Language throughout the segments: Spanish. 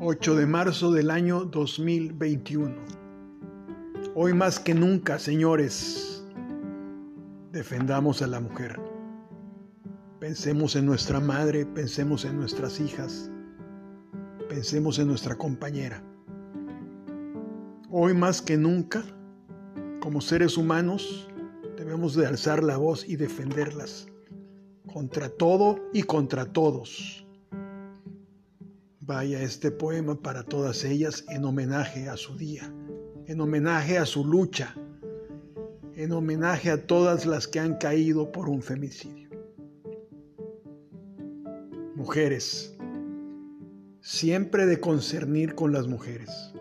8 de marzo del año 2021. Hoy más que nunca, señores, defendamos a la mujer. Pensemos en nuestra madre, pensemos en nuestras hijas, pensemos en nuestra compañera. Hoy más que nunca, como seres humanos, debemos de alzar la voz y defenderlas contra todo y contra todos Vaya este poema para todas ellas en homenaje a su día, en homenaje a su lucha, en homenaje a todas las que han caído por un femicidio. Mujeres, siempre de concernir con las mujeres.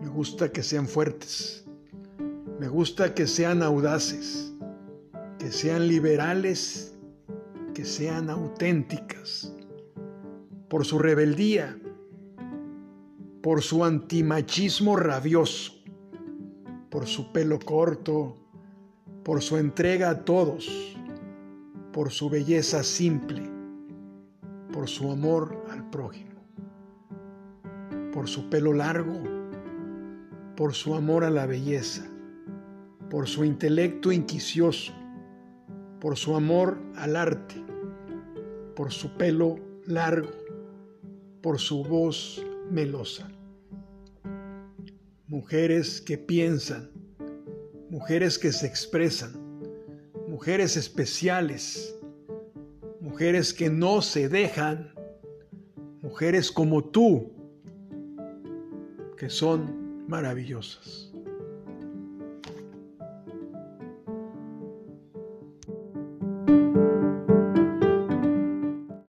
Me gusta que sean fuertes, me gusta que sean audaces, que sean liberales, que sean auténticas por su rebeldía, por su antimachismo rabioso, por su pelo corto, por su entrega a todos, por su belleza simple, por su amor al prójimo, por su pelo largo, por su amor a la belleza, por su intelecto inquicioso, por su amor al arte, por su pelo largo, por su voz melosa. Mujeres que piensan, mujeres que se expresan, mujeres especiales, mujeres que no se dejan, mujeres como tú, que son maravillosas.